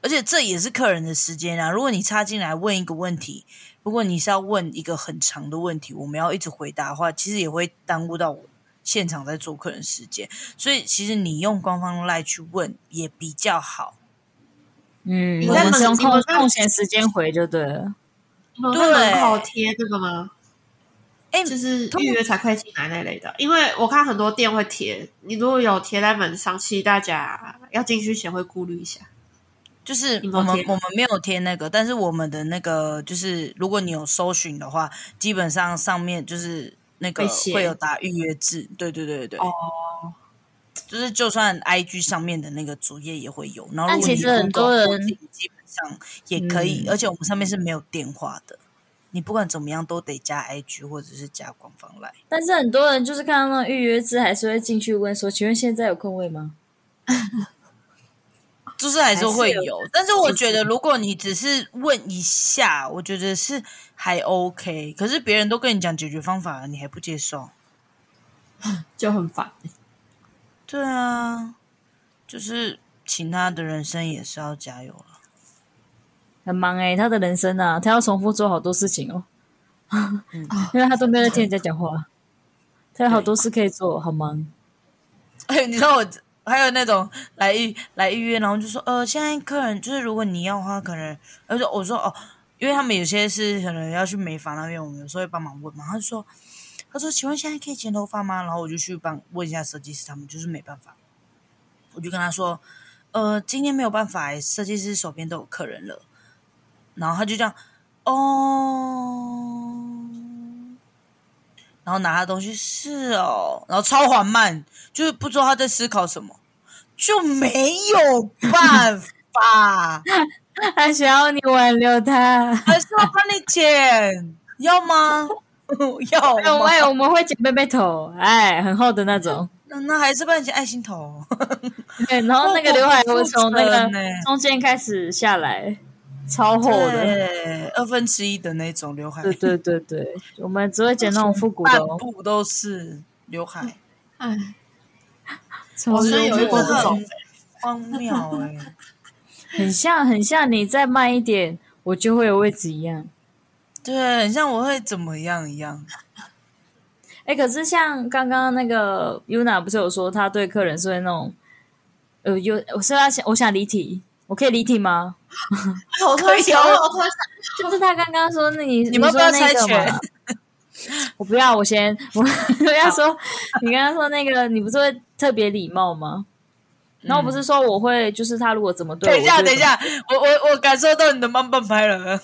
[SPEAKER 3] 而且这也是客人的时间啊。如果你插进来问一个问题，如果你是要问一个很长的问题，我们要一直回答的话，其实也会耽误到我。现场在做客人时间，所以其实你用官方 LINE 去问也比较好。
[SPEAKER 2] 嗯，我们用空空闲时间回就对了。
[SPEAKER 1] 对，门口贴这个吗？哎，就是预约才可以进来那类的。因为我看很多店会贴，你如果有贴在门上，其实大家要进去前会顾虑一下。
[SPEAKER 3] 就是我们我们没有贴那个，但是我们的那个就是，如果你有搜寻的话，基本上上面就是。那个会有打预约制，对对对对对，哦，就是就算 IG 上面的那个主页也会有，然后如果你
[SPEAKER 2] 其实很多人
[SPEAKER 3] 基本上也可以，嗯、而且我们上面是没有电话的，你不管怎么样都得加 IG 或者是加官方来。
[SPEAKER 2] 但是很多人就是看到那预约制，还是会进去问说：“请问现在有空位吗？”
[SPEAKER 3] 就是还是会有，有，但是我觉得如果你只是问一下，我觉得是还 OK。可是别人都跟你讲解决方法了，你还不接受，
[SPEAKER 1] 就很烦。
[SPEAKER 3] 对啊，就是其他的人生也是要加油了。
[SPEAKER 2] 很忙诶、欸，他的人生啊，他要重复做好多事情哦，嗯、因为他都没有在听人家讲话，他有好多事可以做，好忙。
[SPEAKER 3] 哎，你知道我。还有那种来预来预约，然后就说呃，现在客人就是如果你要的话，可能而且我说哦，因为他们有些是可能要去美发那边，我们有时候会帮忙问嘛。他就说他说请问现在可以剪头发吗？然后我就去帮问一下设计师，他们就是没办法。我就跟他说呃，今天没有办法，设计师手边都有客人了。然后他就这样哦。然后拿他东西是哦，然后超缓慢，就是不知道他在思考什么，就没有办法，
[SPEAKER 2] 还想要你挽留他，
[SPEAKER 3] 还是要帮你剪，要吗？要
[SPEAKER 2] 哎，我们会剪背背头，哎，很厚的那种。
[SPEAKER 3] 那那还是帮你剪爱心头。
[SPEAKER 2] 对，然后那个刘海会从那个 中间开始下来。超厚的，
[SPEAKER 3] 二分之一的那种刘海。
[SPEAKER 2] 对对对对，我们只会剪那种复古的，
[SPEAKER 3] 全部都是刘海。
[SPEAKER 1] 哎，
[SPEAKER 2] 好像
[SPEAKER 1] 有一个这种
[SPEAKER 3] 荒谬哎，
[SPEAKER 2] 很像很像你再慢一点，我就会有位置一样。
[SPEAKER 3] 对，很像我会怎么样一样。
[SPEAKER 2] 哎，可是像刚刚那个 Yuna 不是有说，他对客人是会那种，呃，有我是要想，我想离题。我可以离题吗？
[SPEAKER 1] 我可以哦，我突然想，
[SPEAKER 2] 就是他刚刚说那你
[SPEAKER 3] 你们不要猜拳，
[SPEAKER 2] 我不要，我先我我要说，你刚刚说那个你不是会特别礼貌吗？然后不是说我会，就是他如果怎么对我，
[SPEAKER 3] 等一下，等一下，我我我感受到你的慢半拍了，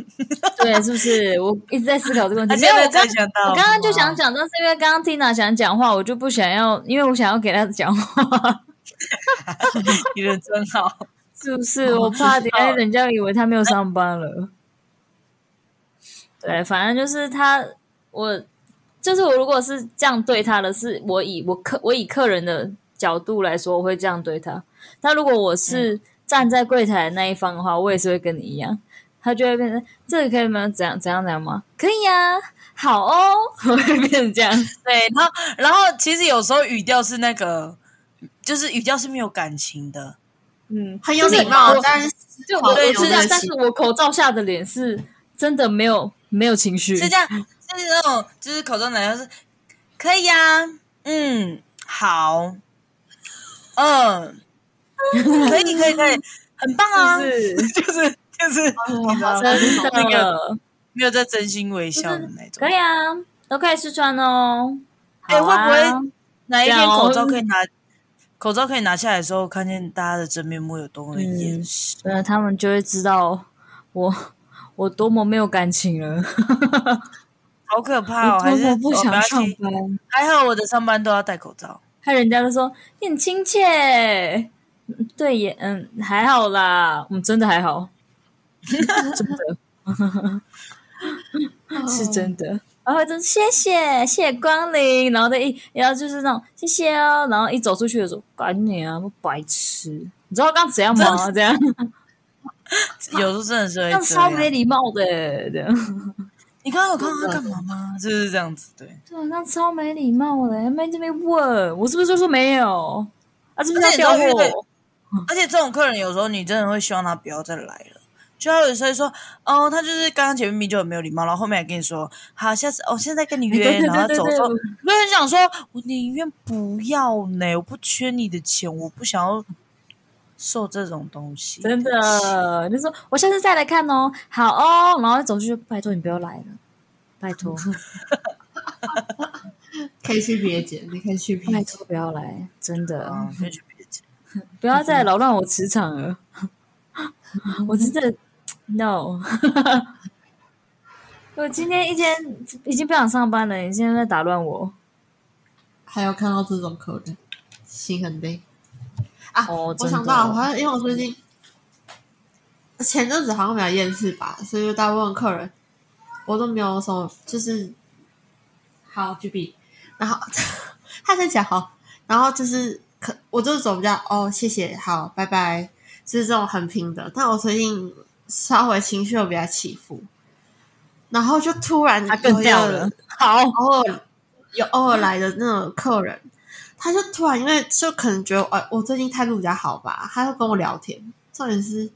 [SPEAKER 2] 对，是不是？我一直在思考这个问题，
[SPEAKER 3] 没有，我刚
[SPEAKER 2] 我刚刚就想讲，但是因为刚刚 Tina 想讲话，我就不想要，因为我想要给他讲话。
[SPEAKER 3] 你人真好。
[SPEAKER 2] 是不是？我怕等下人家以为他没有上班了。对，反正就是他，我就是我。如果是这样对他的是，我以我客我以客人的角度来说，我会这样对他。但如果我是站在柜台的那一方的话，我也是会跟你一样。他就会变成这个可以吗？怎样怎样怎样吗？可以呀、啊，好哦，我会变成这样。
[SPEAKER 3] 对，然后然后其实有时候语调是那个，就是语调是没有感情的。
[SPEAKER 2] 嗯，
[SPEAKER 1] 很有礼貌，
[SPEAKER 2] 就是、但是就我我知道，但是我口罩下的脸是真的没有没有情绪，
[SPEAKER 3] 是这样，就是那种就是口罩男，就是可以呀、啊，嗯，好，嗯，可以可以可以，很棒啊，就是就是就是，
[SPEAKER 2] 那个
[SPEAKER 3] 没有在真心微笑的那种，
[SPEAKER 2] 可以啊，都可以试穿哦，
[SPEAKER 3] 哎、会不会哪一天口罩可以拿？口罩可以拿下来的时候，看见大家的真面目有多么严实，
[SPEAKER 2] 那、嗯、他们就会知道我我多么没有感情了，
[SPEAKER 3] 好可怕哦！还是
[SPEAKER 2] 不想上班，
[SPEAKER 3] 还好我的上班都要戴口罩，
[SPEAKER 2] 看人家都说你很亲切，对也嗯还好啦，我们真的还好，真的 是真的。然后就谢谢谢谢光临，然后再一，然后就是那种谢谢哦，然后一走出去的时候，赶紧啊，白痴！你知道刚怎样吗？这样，
[SPEAKER 3] 有时候真的是会
[SPEAKER 2] 这样超没礼貌的，这样。
[SPEAKER 3] 你刚刚有看到他干嘛吗？就是这样子，对。
[SPEAKER 2] 对，那超没礼貌的，还没这边问我是不是就说没有？啊，是不是要调货？
[SPEAKER 3] 而且这种客人有时候你真的会希望他不要再来了。就有时候说，哦，他就是刚刚前面明明就很没有礼貌，然后后面还跟你说，好，下次我、哦、现在跟你约，然后走说，我就很想说，我宁愿不要呢，我不缺你的钱，我不想要受这种东西，
[SPEAKER 2] 真的。你说我下次再来看哦，好哦，然后走出去，拜托你不要来了，拜托，
[SPEAKER 1] 可以去别剪，你可以去别剪，
[SPEAKER 2] 拜托不要来，真的，
[SPEAKER 3] 嗯、可以去别剪，
[SPEAKER 2] 不要再扰乱我磁场了，我真的。No，我今天一天已经不想上班了，你现在在打乱我。
[SPEAKER 1] 还有看到这种客人，心很累啊！
[SPEAKER 2] 哦、
[SPEAKER 1] 我想到，好像因为我最近前阵子好像没有厌世吧，所以大部分客人我都没有什么，就是好举笔，然后他在讲好，然后就是可我就是走比较哦，谢谢，好，拜拜，就是这种很平的。但我最近。稍微情绪又比较起伏，然后就突然他更掉了。好，偶尔有偶尔来的那种客人，他就突然因为就可能觉得，哎，我最近态度比较好吧，他就跟我聊天。重点是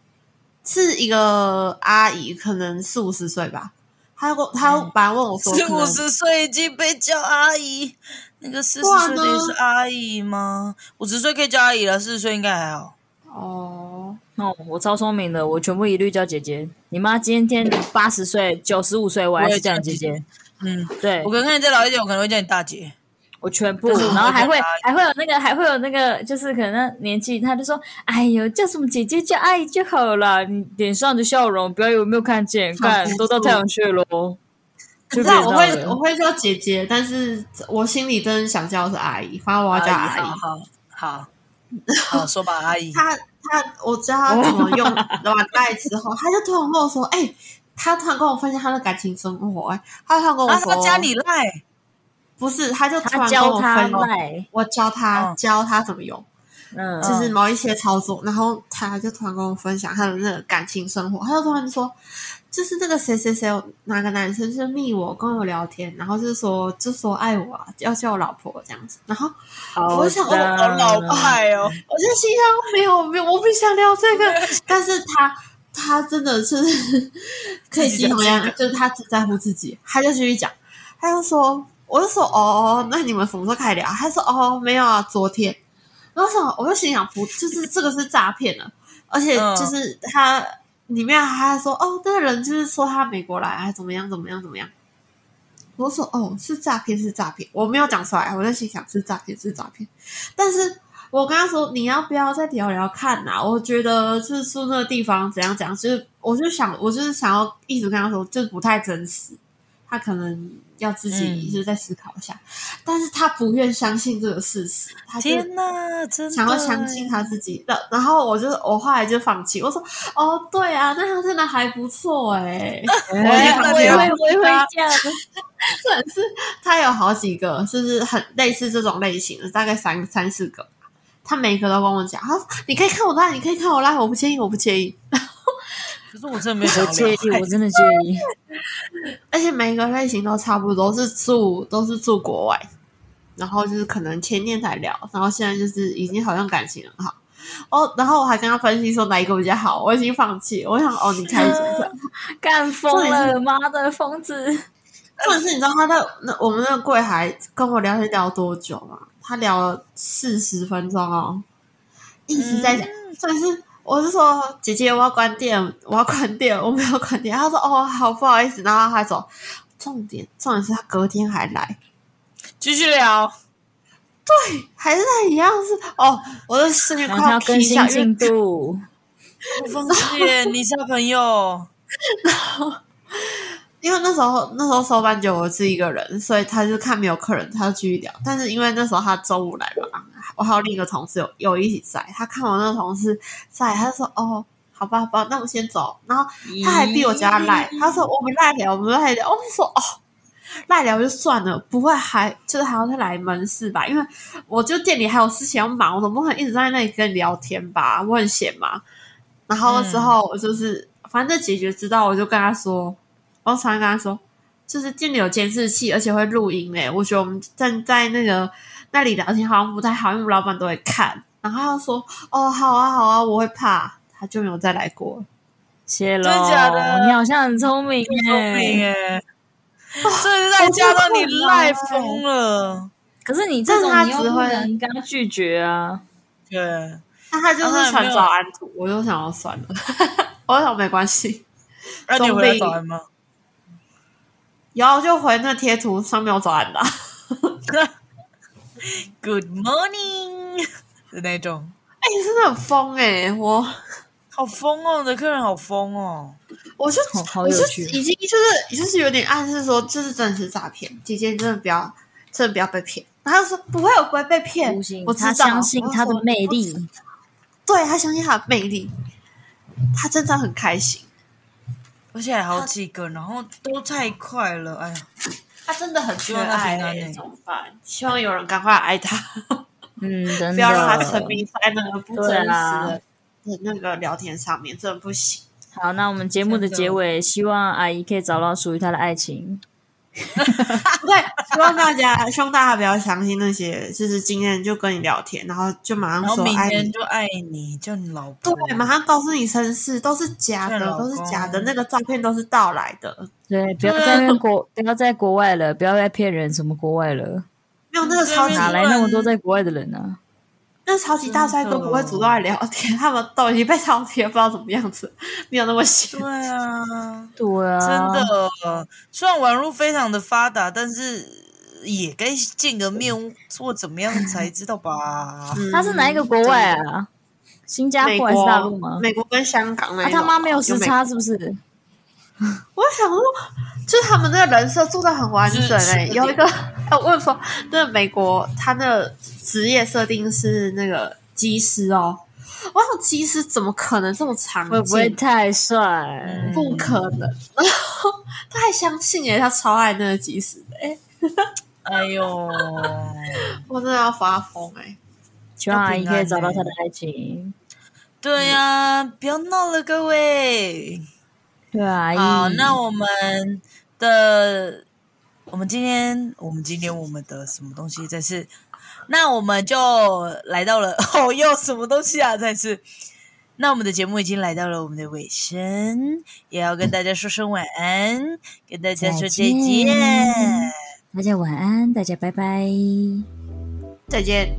[SPEAKER 1] 是一个阿姨，可能四五十岁吧，他过他本来问我说，
[SPEAKER 3] 四五十岁已经被叫阿姨，那个四十岁的也是阿姨吗？五十岁可以叫阿姨了，四十岁应该还好。
[SPEAKER 1] 哦，
[SPEAKER 2] 哦，我超聪明的，我全部一律叫姐姐。你妈今天八十岁、九十五岁，我还是叫你姐姐。嗯，对，
[SPEAKER 3] 我可能看你再老一点，我可能会叫你大姐。
[SPEAKER 2] 我全部，然后还会还会有那个还会有那个，就是可能年纪，他就说：“哎呦，叫什么姐姐叫阿姨就好了。”你脸上的笑容，不要以为没有看见，看都到太阳穴喽。
[SPEAKER 1] 知道我会我会叫姐姐，但是我心里真的想叫是阿姨，反正我要叫阿姨。
[SPEAKER 3] 好好 好，说吧，阿姨。
[SPEAKER 1] 他他，我教他怎么用 软带之后，他就突然跟我说：“哎，他突然跟我分享他的感情生活。”哎，他突然跟我说：“
[SPEAKER 3] 他加你赖。”
[SPEAKER 1] 不是，他就突然跟我分，我教他教他怎么用，嗯，就是某一些操作，然后他就突然跟我分享他的那个感情生活，他就突然说，就是那个谁谁谁哪个男生是密我跟我聊天，然后就是说就说爱我啊，要叫我老婆这样子，然后我想我
[SPEAKER 3] 老派哦，
[SPEAKER 1] 我就心想没有没有，我不想聊这个，但是他他真的是可以继续讲，就是他只在乎自己，他就继续讲，他就说。我就说哦，那你们什么时候开始聊？他说哦，没有啊，昨天。然后想，我就心想不，就是这个是诈骗了，而且就是他里面还还说哦，那个人就是说他美国来，还怎么样怎么样怎么样。我说哦，是诈骗是诈骗，我没有讲出来，我在心想是诈骗是诈骗。但是我跟他说，你要不要再聊聊看呐、啊？我觉得就是说那个地方怎样怎样，就是我就想，我就是想要一直跟他说，就是不太真实。他可能要自己就是再思考一下，嗯、但是他不愿相信这个事实。他天呐，真的想要相信他自己的。然后我就我后来就放弃，我说哦，对啊，那他真的还不错哎。我也会我也会这样。算是他有好几个，是不是很类似这种类型的？大概三三四个。他每一个都跟我讲，他说你可以看我拉，你可以看我拉，我不介意，我不介意。
[SPEAKER 3] 可是我真的没有介
[SPEAKER 2] 意，我真的介意。
[SPEAKER 1] 而且每一个类型都差不多，是住都是住国外，然后就是可能前年才聊，然后现在就是已经好像感情很好哦。然后我还跟他分析说哪一个比较好，我已经放弃。我想哦，你开始
[SPEAKER 2] 干疯了，妈的疯子！
[SPEAKER 1] 重点是，你知道他在那我们那个柜台跟我聊天聊多久吗？他聊了四十分钟哦，一直在讲，重点是。我是说，姐姐，我要关店，我要关店，我没有关店。他说：“哦，好，不好意思。”然后他还走。重点，重点是他隔天还来
[SPEAKER 3] 继续聊。
[SPEAKER 1] 对，还是他一样是哦。我的视频快要
[SPEAKER 2] 更新进度。
[SPEAKER 3] 我放弃，你小朋友。
[SPEAKER 1] 然后，因为那时候那时候收班就我是一个人，所以他就看没有客人，他就继续聊。但是因为那时候他周五来嘛。我还有另一个同事有有一起在，他看我那个同事在，他就说：“哦，好吧，好吧，那我先走。”然后他还逼我加赖，他说：“我们赖聊，我们赖聊。”我就说：“哦，赖聊就算了，不会还就是还要再来门市吧？因为我就店里还有事情要忙，我总不可能一直在那里跟你聊天吧？我很闲嘛。”然后之后我就是、嗯、反正解决之道，我就跟他说：“我常常跟他说，就是店里有监视器，而且会录音诶。我觉得我们站在那个。”那里聊天好像不太好，因为我们老板都会看。然后他说：“哦，好啊，好啊，我会怕。”他就没有再来过。
[SPEAKER 2] 谢了，真的假的？你好像很聪明耶，
[SPEAKER 3] 聪明耶！这是在家到你赖疯了。
[SPEAKER 2] 可是你这种他只会刚拒绝啊。
[SPEAKER 3] 对，
[SPEAKER 1] 那他就是传早安图，我就想要算了。我想没关系。
[SPEAKER 3] 那你回早安吗？
[SPEAKER 1] 有，就回那贴图上面有早安的。
[SPEAKER 3] Good morning 的那种，
[SPEAKER 1] 哎、欸，你真的很疯哎、欸！我
[SPEAKER 3] 好疯哦，你的客人好疯哦！
[SPEAKER 1] 我就我就已经就是就是有点暗示说，这是真实诈骗，姐姐真的不要，真的不要被骗。然后他就说不会，我不会被骗，我
[SPEAKER 2] 他相信他的魅力，
[SPEAKER 1] 对他相信他的魅力，他真的很开心，
[SPEAKER 3] 而且还好几个，然后都太快了，哎呀。
[SPEAKER 1] 他真的很缺爱、欸，怎么办？希望有人赶快爱他。
[SPEAKER 2] 嗯，真的，
[SPEAKER 1] 不要让他沉迷在那个不真实的那个聊天上面，真的不行。
[SPEAKER 2] 好，那我们节目的结尾，希望阿姨可以找到属于她的爱情。
[SPEAKER 1] 不对，希望大家希望大家不要相信那些，就是今天就跟你聊天，然后就马上说
[SPEAKER 3] 明
[SPEAKER 1] 爱
[SPEAKER 3] 天就爱你，就你老婆，
[SPEAKER 1] 对，马上告诉你身世都是假的，都是假的，那个照片都是盗来的。
[SPEAKER 2] 对，不要在那国，不要在国外了，不要再骗人，什么国外了？
[SPEAKER 1] 没有那个超级
[SPEAKER 2] 哪来那么多在国外的人呢、啊？
[SPEAKER 1] 那超级大帅都不会主动来聊天，他们都已经被超贴，不知道怎么样子，没有那么闲。
[SPEAKER 3] 对啊，
[SPEAKER 2] 对啊，
[SPEAKER 3] 真的。虽然网络非常的发达，但是也该见个面或怎么样才知道吧？
[SPEAKER 2] 他是哪一个国外啊？新加坡还是大陆吗？
[SPEAKER 1] 美国跟香港那。
[SPEAKER 2] 啊，他妈没有时差是不是？
[SPEAKER 1] 我想说，就是他们那个人设做的很完整诶、欸，有一个，我问说，那个美国他那个职业设定是那个机师哦，我想机师怎么可能这么长？
[SPEAKER 2] 会不会太帅？
[SPEAKER 1] 不可能，然 后他还相信诶、欸，他超爱那个机师的
[SPEAKER 3] 哎呦，
[SPEAKER 1] 我真的要发疯诶、欸，
[SPEAKER 2] 希望阿姨可以找到他的爱情。
[SPEAKER 3] 对呀、啊，不要闹了，各位。
[SPEAKER 2] 对啊，
[SPEAKER 3] 好，那我们的，我们今天，我们今天我们的什么东西？再次，那我们就来到了 哦，又什么东西啊？再次，那我们的节目已经来到了我们的尾声，也要跟大家说声晚安，跟大家说再见，再见，
[SPEAKER 2] 大家晚安，大家拜拜，
[SPEAKER 1] 再见。